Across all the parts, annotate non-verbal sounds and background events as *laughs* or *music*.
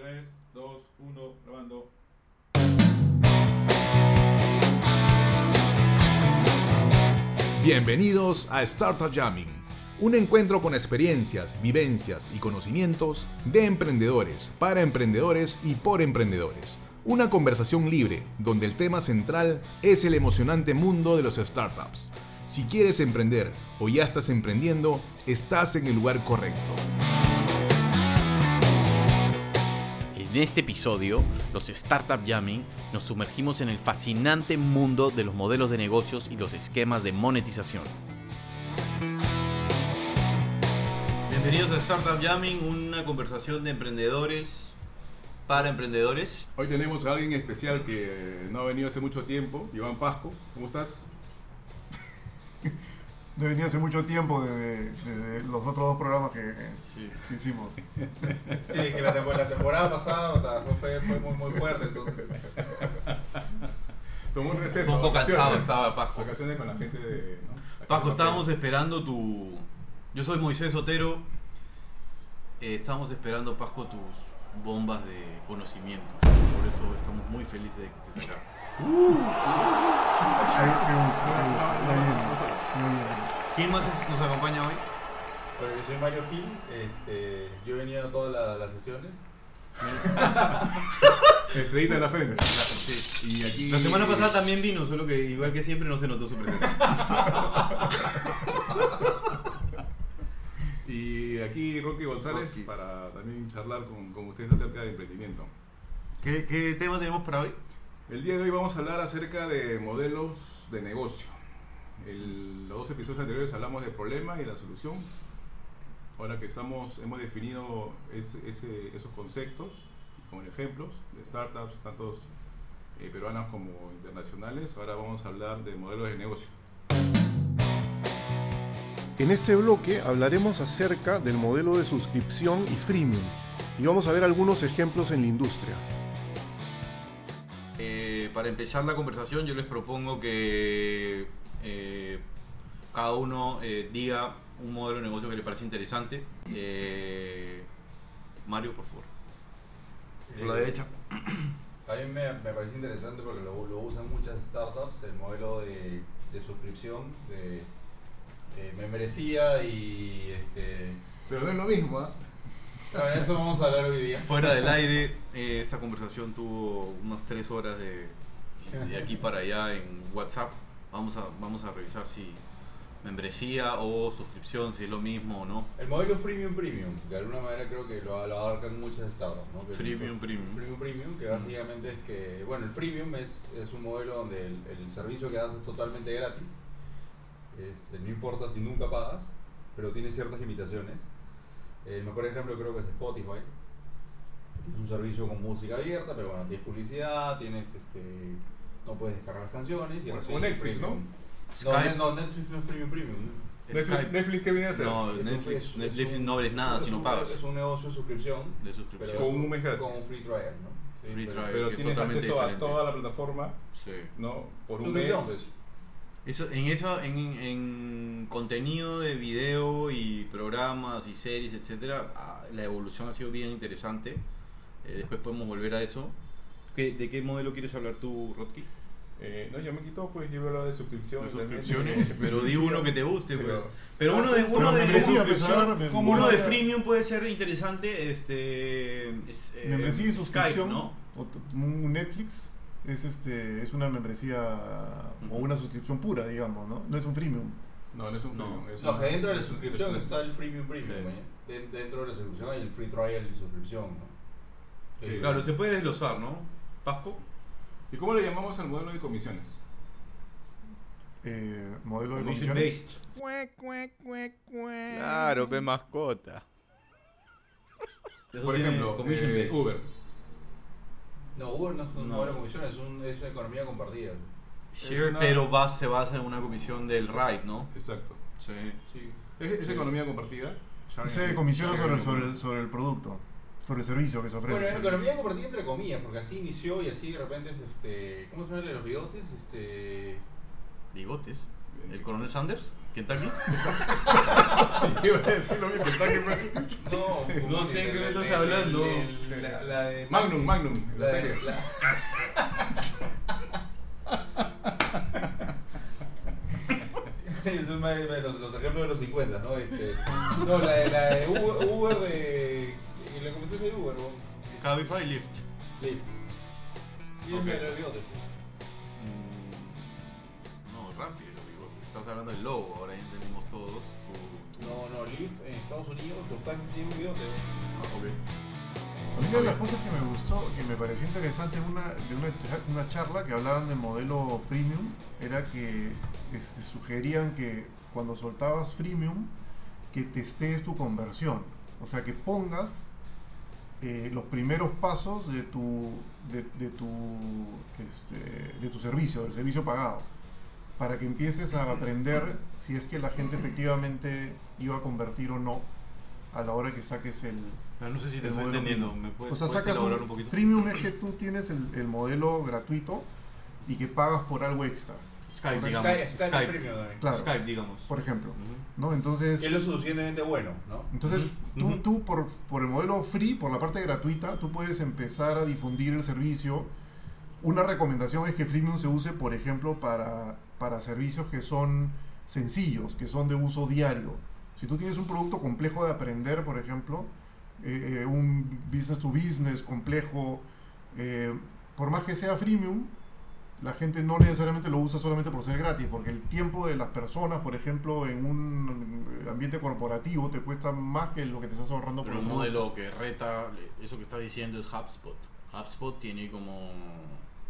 3, 2, 1, grabando. Bienvenidos a Startup Jamming, un encuentro con experiencias, vivencias y conocimientos de emprendedores, para emprendedores y por emprendedores. Una conversación libre donde el tema central es el emocionante mundo de los startups. Si quieres emprender o ya estás emprendiendo, estás en el lugar correcto. En este episodio, los Startup Jamming, nos sumergimos en el fascinante mundo de los modelos de negocios y los esquemas de monetización. Bienvenidos a Startup Jamming, una conversación de emprendedores para emprendedores. Hoy tenemos a alguien especial que no ha venido hace mucho tiempo, Iván Pasco. ¿Cómo estás? No venía hace mucho tiempo de, los otros dos programas que, que hicimos. Sí, que la, temporada, la temporada pasada fue, fue muy, muy fuerte, entonces. *laughs* Tomó un receso. Un poco cansado estaba Pasco. Vacaciones con la gente de. ¿no? Pasco, estábamos esperando tu. Yo soy Moisés Otero. Eh, estábamos esperando, Pasco, tus bombas de conocimiento. Por eso estamos muy felices de que estés acá. *laughs* Qué gusto, qué gusto. ¿Quién más es- nos acompaña hoy? Bueno, yo soy Mario Gil, este, yo he venido a todas la- las sesiones. *laughs* Estrellita en la frente. Sí. Y aquí. La semana pasada también vino, solo que igual que siempre no se notó su presencia. *laughs* Y aquí Rocky González Rocky. para también charlar con, con ustedes acerca de emprendimiento. ¿Qué, qué tema tenemos para hoy? El día de hoy vamos a hablar acerca de modelos de negocio. El- los dos episodios anteriores hablamos del problema y la solución. Ahora que estamos, hemos definido ese- ese- esos conceptos con ejemplos de startups, tantos eh, peruanas como internacionales, ahora vamos a hablar de modelos de negocio. En este bloque hablaremos acerca del modelo de suscripción y freemium y vamos a ver algunos ejemplos en la industria. Eh, para empezar la conversación, yo les propongo que eh, cada uno eh, diga un modelo de negocio que le parece interesante. Eh, Mario, por favor. Por la Eh, derecha. A mí me, me parece interesante porque lo, lo usan muchas startups, el modelo de, de suscripción, de, de membresía y este... Pero no es lo mismo, ¿ah? Bueno, eso vamos a hablar hoy día. Fuera del aire, eh, esta conversación tuvo unas tres horas de, de aquí para allá en WhatsApp. Vamos a, vamos a revisar si membresía o suscripción, si es lo mismo o no. El modelo freemium premium, de alguna manera creo que lo, lo abarcan muchas startups, ¿no? Que Freemium premium. Freemium premium, que básicamente es que, bueno, el freemium es, es un modelo donde el, el servicio que das es totalmente gratis. Este, no importa si nunca pagas, pero tiene ciertas limitaciones. El mejor ejemplo creo que es Spotify. Es un servicio con música abierta, pero bueno, tienes publicidad, tienes este no puedes descargar las canciones y Como recibes el Netflix, ¿no? premium. Skype. No, no, Netflix no es freemium premium. Netflix, Skype. Netflix, ¿qué viene a hacer? No, Netflix, es- Netflix es un- no ves nada es si no un- pagas. Es un negocio de suscripción. De suscripción. Pero Con un mes gratis. Con un free trial, ¿no? Sí, Free pero- trial. Pero que es tienes totalmente acceso diferente. a toda la plataforma, Sí. ¿no? Por un Suscripción, mes. pues. Eso, en eso, en, en contenido de video y programas y series, etcétera, ah, la evolución ha sido bien interesante. Eh, después podemos volver a eso. ¿Qué- ¿De qué modelo quieres hablar tú, Rodki? Eh, no, yo me quito, pues yo hablo de suscripciones. De también. suscripciones, *laughs* pero di uno que te guste, Pero- pues. Pero uno de Pero uno de pues, ver, como uno de freemium puede ser interesante, este es, eh, membresía y Skype, suscripción ¿no? o Netflix es este es una membresía o una suscripción pura, digamos, ¿no? No es un freemium. No, no es un No. freemium, es No, un- que dentro de la suscripción está el freemium premium. Sí. ¿eh? Den- Dentro de la suscripción hay el free trial y suscripción, ¿no? Sí. Claro, se puede desglosar, ¿no? Pasco. ¿Y cómo le llamamos al modelo de comisiones? Eh, modelo de comisiones. Claro, ve mascota. Por ejemplo, eh, based. Uber. No, Uber no es un No. modelo de comisión, es, un, es economía compartida. Una- Pero va- se basa en una comisión del ride, ¿no? Exacto. Sí. Sí. Es, es Sí. economía compartida. Sharing Se economy. comisiona sobre, el, sobre el producto, sobre el servicio que se ofrece. Bueno, economía compartida entre comillas, porque así inició y así de repente es este. ¿Cómo se llama el de los bigotes? Este. Bigotes. ¿El coronel Sanders? ¿Kentucky? *laughs* *laughs* Iba a decir lo mismo, Kentucky. No, No sé el- qué me estás hablando. la- la de- Magnum, Magnum, La la de- serie. De los, los ejemplos de los 50, ¿no? Este, no, la de, la de Uber, Uber de. Y le comenté de Uber, ¿no? Cabify Lyft. Lyft. Y Ok. Mm, No, rápido, digo, estás hablando del logo, ahora ya entendimos todos. Tu, tu- No, no, Lyft en Estados Unidos, los taxis tienen un bigote. Ah, ok. A mí una de las cosas que me gustó, que me pareció interesante una, de una, una charla que hablaban de modelo freemium, era que este, sugerían que cuando soltabas freemium, que testees tu conversión. O sea, que pongas eh, los primeros pasos de tu, de, de tu, este, de tu servicio, del servicio pagado, para que empieces a aprender si es que la gente efectivamente iba a convertir o no a la hora que saques el, Pero no sé si te estoy entendiendo. ¿Me puedes, o sea, puedes sacas elaborar un, un poquito? freemium es que tú tienes el, el modelo gratuito y que pagas por algo extra, Skype, Skype, digamos. Skype, Skype. Premium también. Claro. Skype, digamos. por ejemplo, Ujú. ¿no? Entonces, Que es lo suficientemente bueno, ¿no? entonces tú, tú por, por el modelo free, por la parte gratuita, tú puedes empezar a difundir el servicio. Una recomendación es que freemium se use, por ejemplo, para, para servicios que son sencillos, que son de uso diario. Si tú tienes un producto complejo de aprender, por ejemplo, eh, eh, un business to business complejo, eh, por más que sea freemium, la gente no necesariamente lo usa solamente por ser gratis, porque el tiempo de las personas, por ejemplo, en un ambiente corporativo te cuesta más que lo que te estás ahorrando Pero por un el modelo que reta, eso que está diciendo es HubSpot. HubSpot tiene como,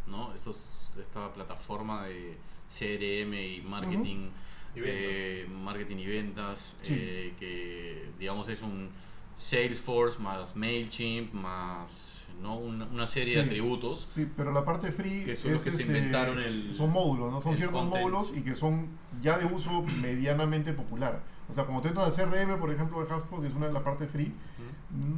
¿no? Estos, esta plataforma de CRM y marketing, Y eh, marketing y ventas, Sí. eh, que digamos es un Salesforce más Mailchimp más, ¿no? Una, una serie de atributos. Sí, pero la parte free Que son los que se este, inventaron el- son módulos, ¿no? Son ciertos content. módulos y que son ya de uso medianamente popular. O sea, como tú entras a CRM, por ejemplo, de que es una de las partes free,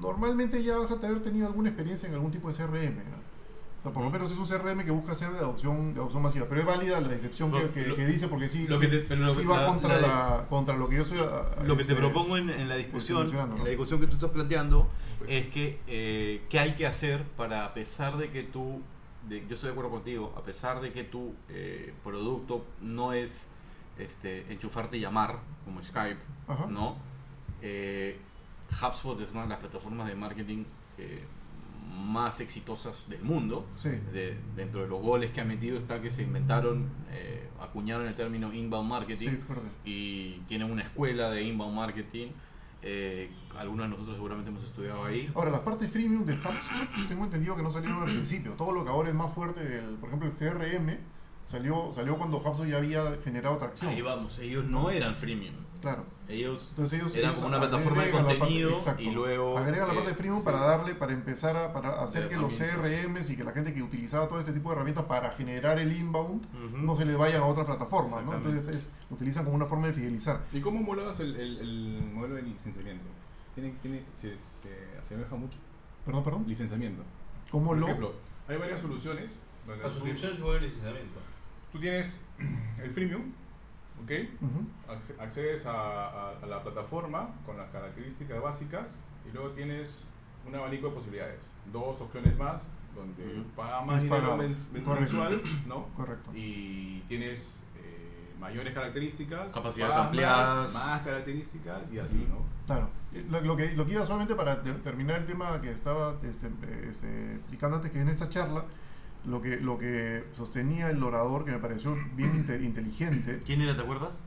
normalmente ya vas a haber tenido alguna experiencia en algún tipo de CRM, ¿no? O sea, por lo menos es un CRM que busca ser de adopción, de adopción masiva. Pero es válida la excepción que, que- lo- que dice, porque sí, lo que te- pero lo sí que- va la- contra, la- la, contra lo que yo soy. a- a- Lo que te este, propongo en, en la discusión, mencionando, en ¿no? la discusión que tú estás planteando, Pues. es que eh, qué hay que hacer para, a pesar de que tú, de- yo estoy de acuerdo contigo, a pesar de que tu eh, producto no es este, enchufarte y llamar, como Skype, Ajá. ¿no? Eh, HubSpot es una de las plataformas de marketing eh, más exitosas del mundo. Sí. De- dentro de los goles que ha metido está que se inventaron, eh, acuñaron el término inbound marketing Sí, y tienen una escuela de inbound marketing. eh, algunos de nosotros seguramente hemos estudiado ahí. Ahora, las partes freemium de HubSpot, tengo entendido que no salieron al principio. Todo lo que ahora es más fuerte, del, por ejemplo, el CRM, salió, salió cuando HubSpot ya había generado tracción. Ahí vamos, ellos no eran freemium. Claro. Ellos Entonces ellos, eran como una plataforma de agregan la parte- contenido y luego. agregan la eh, parte de freemium sí. para darle, para empezar a para hacer que los. CRMs y que la gente que utilizaba todo este tipo de herramientas para generar el inbound no se le vayan a otra plataforma, ¿no? Entonces es- lo utilizan como una forma de fidelizar. ¿Y cómo homologas el, el, el modelo de licenciamiento? ¿Tiene, tiene, se, se asemeja mucho? Perdón, perdón. Licenciamiento. ¿Cómo Por lo? ejemplo, hay varias soluciones donde La suscripción es igual al licenciamiento. tú tienes *clears throat* el freemium, ¿ok? Ujú. Acce- accedes a, a- a la plataforma con las características básicas y luego tienes un abanico de posibilidades. Dos opciones más, donde Ujú. paga más dinero mensual, ¿no? *clears throat* Correcto. Y tienes eh, mayores características, Capacidades ampliadas. más, más características y así, ¿no? Claro. Lo, lo que, lo que iba solamente para te- terminar el tema que estaba este, este, explicando antes, que en esta charla, lo que, lo que sostenía el orador, que me pareció bien inte- inteligente, ¿Quién era, te acuerdas?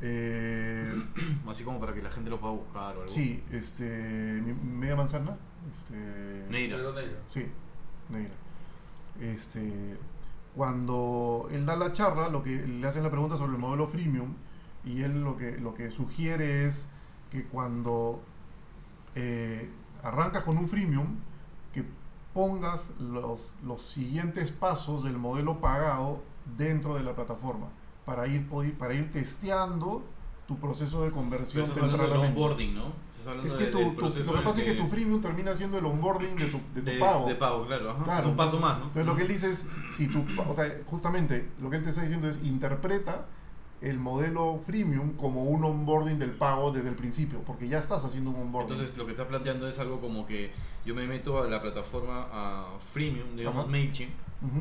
eh, *clears throat* Así como para que la gente lo pueda buscar o algo. sí, este, media manzana, este, Neira. Sí, Neira. Este, cuando él da la charla, lo que le hacen la pregunta sobre el modelo freemium y él lo que, lo que sugiere es que cuando eh, arrancas con un freemium, pongas los, los siguientes pasos del modelo pagado dentro de la plataforma para ir, para ir testeando tu proceso de conversión estás hablando del onboarding, ¿no? Hablando Es que de- tu- tu- lo que pasa es que tu freemium termina siendo el onboarding de tu, de tu de, pago. de pago, claro. Ajá. Claro, es un paso más, ¿no? Entonces lo que él dice es, si tu, o sea, justamente lo que él te está diciendo es interpreta el modelo freemium como un onboarding del pago desde el principio, porque ya estás haciendo un onboarding. Entonces lo que está planteando es algo como que yo me meto a la plataforma a freemium, digamos Ajá. MailChimp.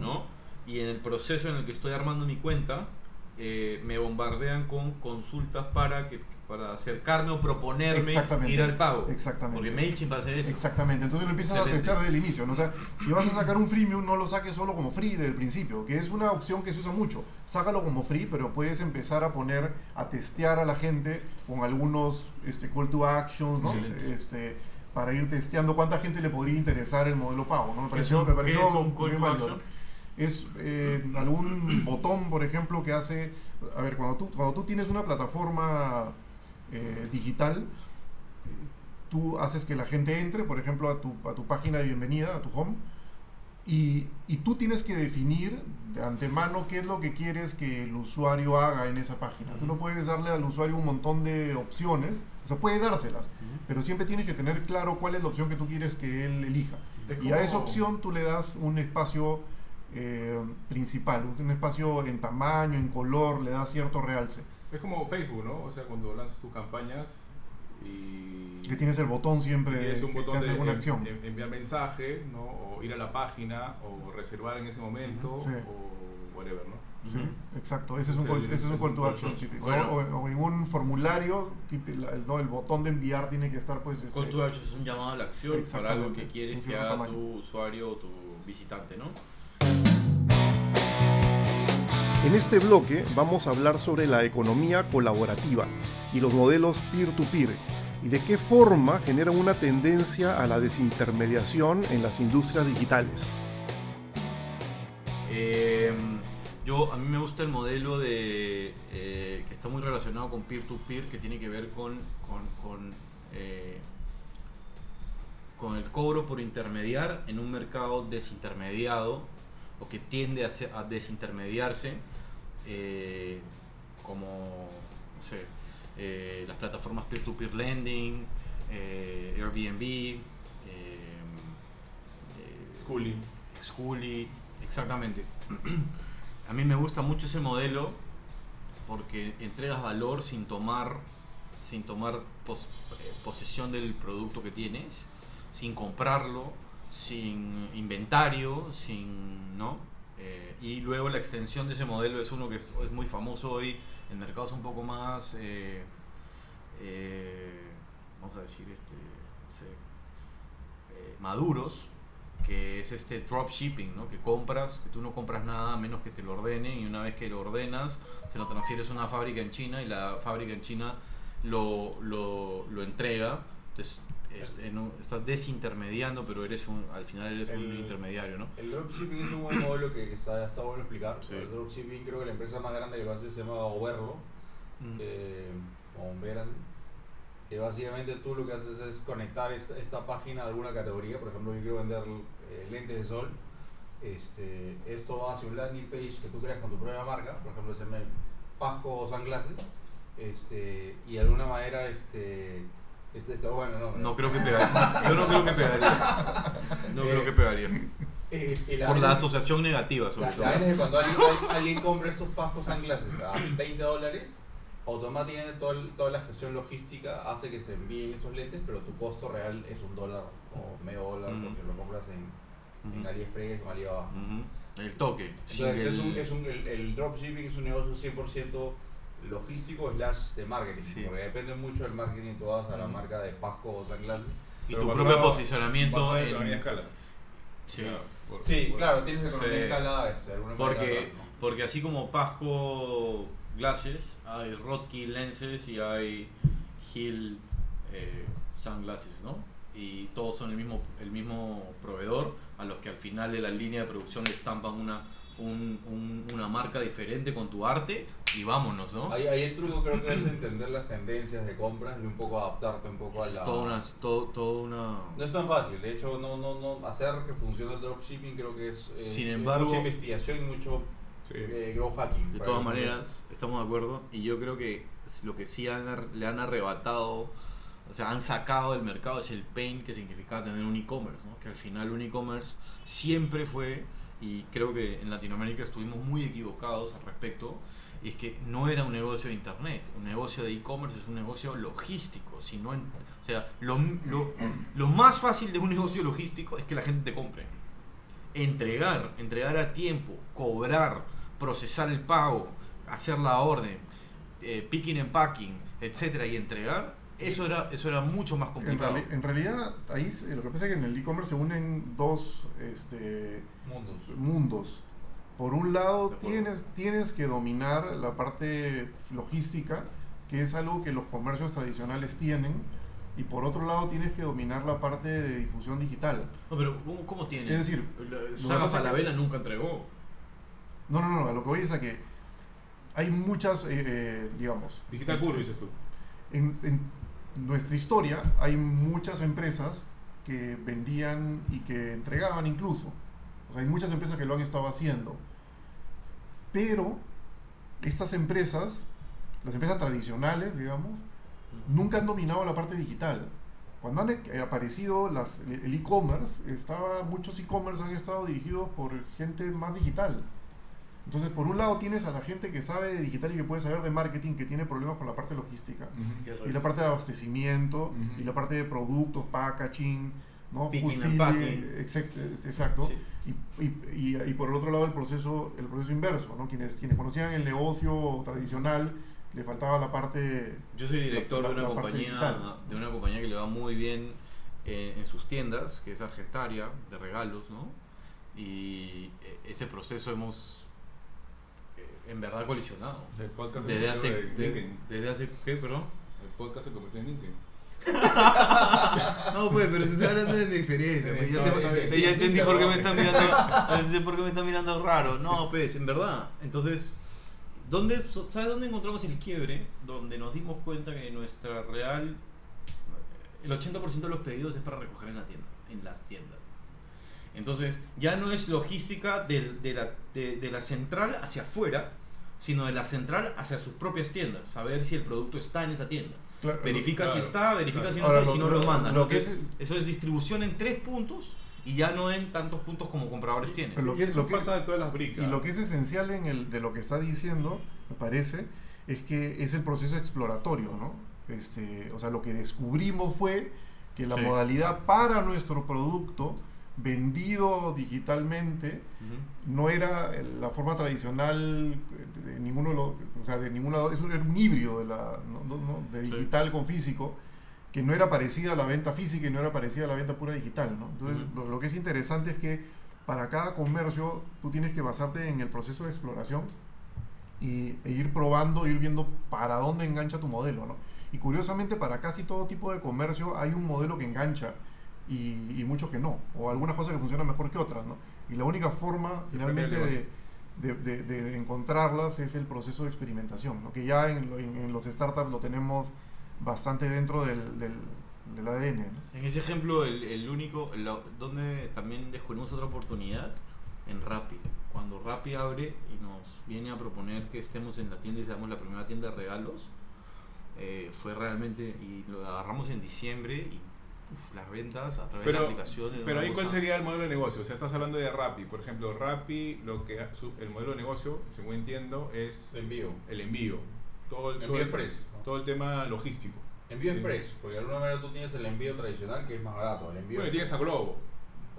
¿no? Y en el proceso en el que estoy armando mi cuenta, eh, me bombardean con consultas para que para acercarme o proponerme ir al pago. Exactamente. Porque MailChimp hace eso. Exactamente, entonces lo empiezas Excelente. a testear desde el inicio. ¿no? O sea, si vas a sacar un freemium, no lo saques solo como free desde el principio, que es una opción que se usa mucho. Sácalo como free, pero puedes empezar a poner, a testear a la gente con algunos este, call to actions. Este, para ir testeando cuánta gente le podría interesar el modelo pago. ¿no? Me ¿Qué pareció, son- me qué pareció es un call to action? Es eh, algún botón, por ejemplo, que hace... A ver, cuando tú, cuando tú tienes una plataforma eh, digital, eh, tú haces que la gente entre, por ejemplo, a tu, a tu página de bienvenida, a tu home, y, y tú tienes que definir de antemano qué es lo que quieres que el usuario haga en esa página. Tú no puedes darle al usuario un montón de opciones, o sea, puedes dárselas, pero siempre tienes que tener claro cuál es la opción que tú quieres que él elija. Y a esa opción tú le das un espacio eh, principal, un espacio en tamaño, en color, le das cierto realce. Es como Facebook, ¿no? O sea, cuando lanzas tus campañas y Que tienes el botón siempre de, tienes un que botón hace de alguna en- acción. en- enviar mensaje, ¿no? O ir a la página, o reservar en ese momento, Sí. o whatever, ¿no? Sí, exacto, ese es un call, es- ese es un call to action típico. bueno. O, o en un formulario, el, no, el botón de enviar tiene que estar pues... este, Call to action es un llamado a la acción para algo que quieres que haga tu usuario o tu visitante, ¿no? En este bloque vamos a hablar sobre la economía colaborativa y los modelos peer-to-peer y de qué forma generan una tendencia a la desintermediación en las industrias digitales. Eh, yo, a mí me gusta el modelo de eh, que está muy relacionado con peer-to-peer, que tiene que ver con, con, eh, con el cobro por intermediar en un mercado desintermediado o que tiende a, ser- a desintermediarse, eh, como no sé, eh, las plataformas peer-to-peer lending, eh, Airbnb, Schooling. Schooly, exactamente. *clears throat* A mí me gusta mucho ese modelo porque entregas valor sin tomar, sin tomar pos- posesión del producto que tienes, sin comprarlo, sin inventario, sin, ¿no? Eh, y luego la extensión de ese modelo es uno que es, muy famoso hoy en mercados un poco más, eh, eh, vamos a decir, este, no sé, maduros, que es este dropshipping, ¿no? que compras, que tú no compras nada a menos que te lo ordenen y una vez que lo ordenas se lo transfieres a una fábrica en China y la fábrica en China lo, lo, lo entrega. Entonces este, no- estás desintermediando, pero eres un, al final eres un intermediario, ¿no? El dropshipping es un buen modelo que está, está bueno explicar. Sí. El dropshipping creo que la empresa más grande que lo hace se llama Overlo, Mm. que, o Veran, que básicamente tú lo que haces es conectar esta, esta página a alguna categoría. Por ejemplo, yo quiero vender eh, lentes de sol. Este, esto va hacia un landing page que tú creas con tu propia marca, por ejemplo, se llama Pasco Sunglasses. Este, y de alguna manera, este, este está bueno, ¿no? No creo que pegaría. Yo no creo que pegaría. No creo que pegaría. Eh, Por la vaina- asociación negativa, sobre La, todo. es que cuando alguien, al- alguien compra estos pascos sunglasses a 20 dólares, automáticamente todo el- toda la gestión logística hace que se envíen estos lentes, pero tu costo real es un dólar o medio dólar Ujú. porque lo compras en, en. AliExpress o Alibaba. Ujú. El toque. Entonces, es el- un, es un, el, el dropshipping es un negocio 100% logístico slash de marketing, Sí. porque depende mucho del marketing. Tú vas a la marca de Pasco o sunglasses. y Pero tu propio posicionamiento en en- economía escala. Sí. Claro, por- Sí, por- claro, tienes economía este, de alguna manera, Porque, ¿no? porque así como Pasco Glasses, hay Rodkey Lenses y hay Hill eh, Sunglasses, ¿no? Y todos son el mismo, el mismo proveedor, a los que al final de la línea de producción le estampan una, un- un- una marca diferente con tu arte y vámonos, ¿no? Ahí, ahí el truco creo que es entender las tendencias de compras y un poco adaptarte un poco a Es la... toda una, es todo, todo una... No es tan fácil, de hecho no, no, no, hacer que funcione el dropshipping creo que es, es- Sin es embargo- mucha investigación y mucho Sí. eh, growth hacking. De todas maneras, estamos de acuerdo. Y yo creo que lo que sí han le han arrebatado, o sea, han sacado del mercado es el pain que significaba tener un e-commerce. ¿no? Que al final un e-commerce siempre fue, y creo que en Latinoamérica estuvimos muy equivocados al respecto, es que no era un negocio de internet, un negocio de e-commerce es un negocio logístico. Si no en- o sea, lo, lo- lo más fácil de un negocio logístico es que la gente te compre. Entregar, entregar a tiempo, cobrar, procesar el pago, hacer la orden, eh, picking and packing, etcétera, y entregar, eso era, eso era mucho más En, complicado. reali- en realidad, ahí se- lo que pasa es que en el e-commerce se unen dos este, Mundos. mundos. Por un lado, tienes, tienes que dominar la parte logística, que es algo que los comercios tradicionales tienen, y por otro lado, tienes que dominar la parte de difusión digital. No, pero ¿cómo, cómo tiene? Es decir, La- es que- Falabella nunca entregó. No, no, no, a lo que voy es a que hay muchas, eh, eh, digamos, Digital puro, dices tú. en, en nuestra historia hay muchas empresas que vendían y que entregaban incluso. O sea, hay muchas empresas que lo han estado haciendo. Pero estas empresas, las empresas tradicionales, digamos, nunca han dominado la parte digital. Cuando han eh, aparecido las- el e-commerce, estaba, muchos e-commerce han estado dirigidos por gente más digital. Entonces, por un lado tienes a la gente que sabe de digital y que puede saber de marketing, que tiene problemas con la parte logística. Y la parte de abastecimiento y la parte de productos, packaging, ¿no? Picking and Fulfilling, packing. exacto, exacto. Sí. Y, y- y- y por el otro lado el proceso, el proceso inverso, ¿no? Quienes, quienes conocían el negocio tradicional, le faltaba la parte... Yo soy director la- de, una la compañía, digital. de una compañía que le va muy bien eh, en sus tiendas, que es Argentaria, de regalos, ¿no? Y eh, ese proceso hemos eh, en verdad colisionado. El podcast se Desde hace, en de- LinkedIn. desde hace, ¿qué, perdón? El podcast se convirtió en LinkedIn. *laughs* No, pues, pero se está hablando de mi experiencia. pues, ya, sé- entendí por qué me están mirando, *laughs* ya sé por qué me están mirando raro. No, pues, en verdad. Entonces, ¿dónde, ¿sabes dónde encontramos el quiebre? Donde nos dimos cuenta que nuestra real, el 80% de los pedidos es para recoger en la tienda, en las tiendas. Entonces, ya no es logística del- de, la, de, de la central hacia afuera, sino de la central hacia sus propias tiendas, saber si el producto está en esa tienda. Claro, Verifica si está, verifica claro. si no Ahora, está y si lo- no lo, lo- manda. lo ¿no? que es- Eso es distribución en tres puntos y ya no en tantos puntos como compradores tienen. Pero lo Y que, eso lo que- pasa de todas las bricas. y lo que es esencial en el, de lo que está diciendo, me parece, es que es el proceso exploratorio, ¿no? Este, o sea, lo que descubrimos fue que la Sí. modalidad para nuestro producto vendido digitalmente no era el- la forma tradicional de, de ninguno de los, o sea, de ningún lado, eso era un híbrido de, la, no- no- no, de Sí. digital con físico, que no era parecida a la venta física y no era parecida a la venta pura digital, ¿no? Entonces, lo, lo que es interesante es que para cada comercio tú tienes que basarte en el proceso de exploración y, e ir probando, ir viendo para dónde engancha tu modelo, ¿no? Y curiosamente para casi todo tipo de comercio hay un modelo que engancha y, y muchos que no, o algunas cosas que funcionan mejor que otras, ¿no? Y la única forma finalmente de, de- de- de encontrarlas es el proceso de experimentación, ¿no? que ya en, en- en los startups lo tenemos bastante dentro del, del, del ADN. ¿no? En ese ejemplo, el, el único, la- donde también descubrimos otra oportunidad, en Rappi. Cuando Rappi abre y nos viene a proponer que estemos en la tienda y seamos la primera tienda de regalos, eh, fue realmente, y lo agarramos en diciembre y uf, las ventas a través de la Pero, aplicación. era pero ahí, ¿cuál sería el modelo de negocio? O sea, estás hablando de Rappi. Por ejemplo, Rappi, lo que su- el modelo de negocio, según entiendo, es Envío. el envío. Todo el, todo Envío el- express. ¿no? Todo el tema logístico. Envío Sí. express, porque de alguna manera tú tienes el envío tradicional que es más barato. El envío Bueno, y tienes a Globo.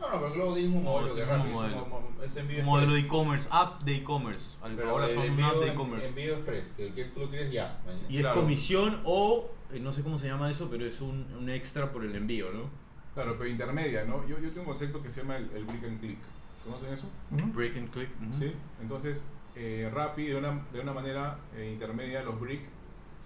No, no, pero Globo tiene un No, modelo es que el es mismo rápido, es un modelo. envío Un modelo de e-commerce, app de e-commerce. Ahora el son app de e-commerce. Envío express, que, que tú lo quieres ya. mañana. Y es Claro. comisión o, no sé cómo se llama eso, pero es un, un extra por el envío, ¿no? Claro, pero intermedia, ¿no? Yo, yo tengo un concepto que se llama el, el brick and click. ¿Conocen eso? Ujú. Break and click. ¿Sí? Entonces, eh, Rappi de una, de una manera eh, intermedia los brick,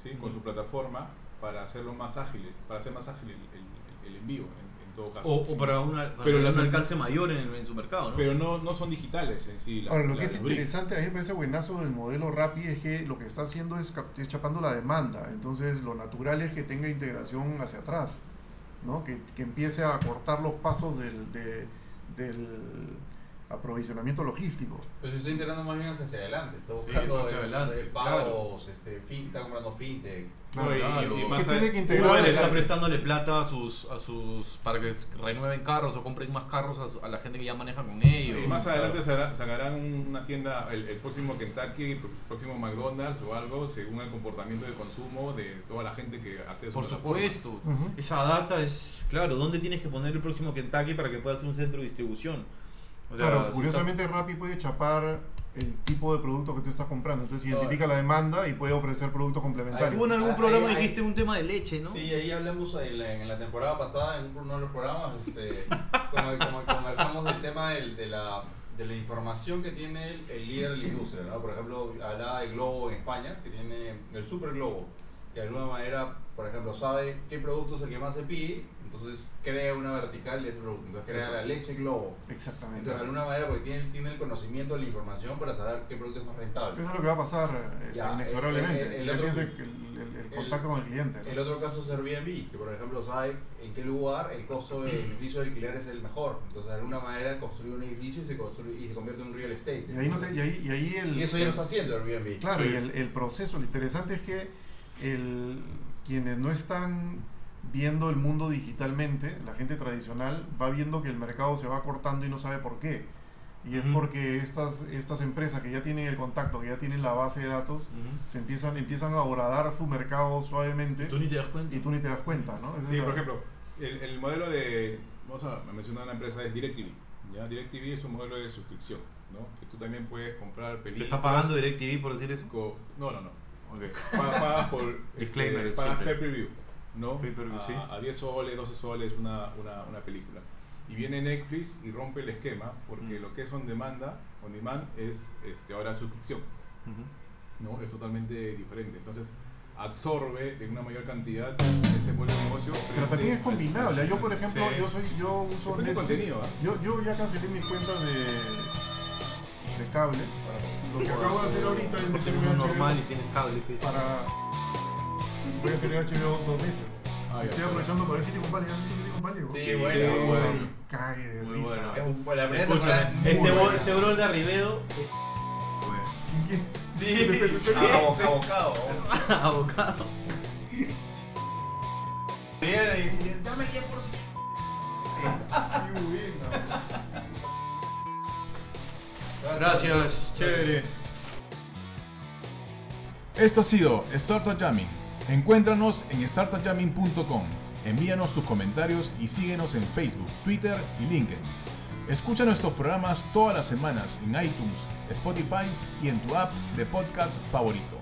¿sí? Con su plataforma para hacerlo más ágil, para hacer más ágil el, el- el envío, en, en todo caso. O, Sí. o para, una, para Pero un las- alcance mayor en, en su mercado, ¿no? Pero no, no son digitales en sí. la- Ahora, lo la- que es interesante, a mí me parece buenazo del modelo Rappi es que lo que está haciendo es, chapando la demanda. Entonces, lo natural es que tenga integración hacia atrás, ¿no? Que, que empiece a cortar los pasos del, de- del, aprovisionamiento logístico. Pues se está integrando más bien hacia adelante. Está Sí, buscando eso hacia adelante, pagos, este, fin, está comprando fintechs. Claro, y- claro. y Que más tiene a- que integrar Uber está prestándole plata a sus, a sus para que renueven carros o compren más carros a, su- a la gente que ya maneja con ellos. Y más adelante sacará- sacarán una tienda, el, el próximo Kentucky, el próximo McDonald's o algo, según el comportamiento de consumo de toda la gente que accede a su Por supuesto. Ujú. Esa data es, claro, ¿dónde tienes que poner el próximo Kentucky para que pueda ser un centro de distribución? O sea, Claro, si curiosamente Rappi puede chapar el tipo de producto que tú estás comprando. Entonces identifica la demanda y puede ofrecer productos estás- complementarios. Tú en algún programa ahí- dijiste un tema de leche, ¿no? Sí, ahí hablamos en la, en la temporada pasada, en uno de los programas, este, como, como conversamos del tema del- de, la, de la información que tiene el, el líder de la industria. ¿no? Por ejemplo, hablaba de Globo en España, que tiene el Super Globo, de alguna manera, por ejemplo, sabe qué producto es el que más se pide, entonces crea una vertical de ese producto. Entonces crea la leche Globo. Exactamente. Entonces, de alguna manera, porque tiene, tiene el conocimiento de la información para saber qué producto es más rentable. Eso es lo que va a pasar eh, Ya, inexorablemente. el- el- el el, contacto con el cliente. ¿no? El otro caso es Airbnb, que por ejemplo sabe en qué lugar el costo del edificio de alquiler es el mejor. Entonces, de alguna manera construye un edificio y se, construye, y se convierte en un real estate. Y ahí, no te- y ahí, y ahí el, Y eso ya lo está haciendo Airbnb. Claro, Sí. y el, el proceso, lo interesante es que el, quienes no están viendo el mundo digitalmente, la gente tradicional, va viendo que el mercado se va cortando y no sabe por qué. Y es Ujú. porque estas, estas empresas que ya tienen el contacto, que ya tienen la base de datos, Ujú. se empiezan, empiezan a horadar su mercado suavemente Tú ni te das cuenta. y tú ni te das cuenta, ¿no? Esa Sí, es la- por ejemplo, el, el modelo de, vamos a mencionar una empresa, es DirecTV. ¿ya? DirecTV es un modelo de suscripción, ¿no? Que tú también puedes comprar ¿Te películas. está pagando DirecTV por decir eso? No, no, no. Pa- Pagas por... *laughs* Disclaimer, este, pagas pay per view, ¿no? Pay per view, a, sí. a 10 soles, 12 soles una, una, una película. Y viene Netflix y rompe el esquema porque Mm. lo que es on demanda, on demand es este, ahora suscripción. Ujú. ¿no? Es totalmente diferente. Entonces, absorbe de una mayor cantidad ese de negocio. Pero también es combinable. Yo, por ejemplo, Sí. yo soy, yo uso Netflix. contenido, ¿ah? Yo, yo ya cancelé mis cuentas de, de cable. Lo que acabo de hacer ahorita a HBO normal y tienes cable. para... Voy a tener HBO dos meses. Ah, ya. Estoy aprovechando para ver. ¿Han visto Silicon Valley? Sí, Sí, bueno, sí, bueno. bueno. Cague de Muy bueno. Es un- la primera Escúchame, temporada es muy este, bol, este brol de Arribedo. ¿Quién, quién? Sí, *laughs* abo- abocado. *laughs* Abocado. Y dame el 10%. Gracias, chévere. Esto ha sido Startup Jamming. Encuéntranos en startupjamming.com. Envíanos tus comentarios y síguenos en Facebook, Twitter y LinkedIn. Escucha nuestros programas todas las semanas en iTunes, Spotify y en tu app de podcast favorito.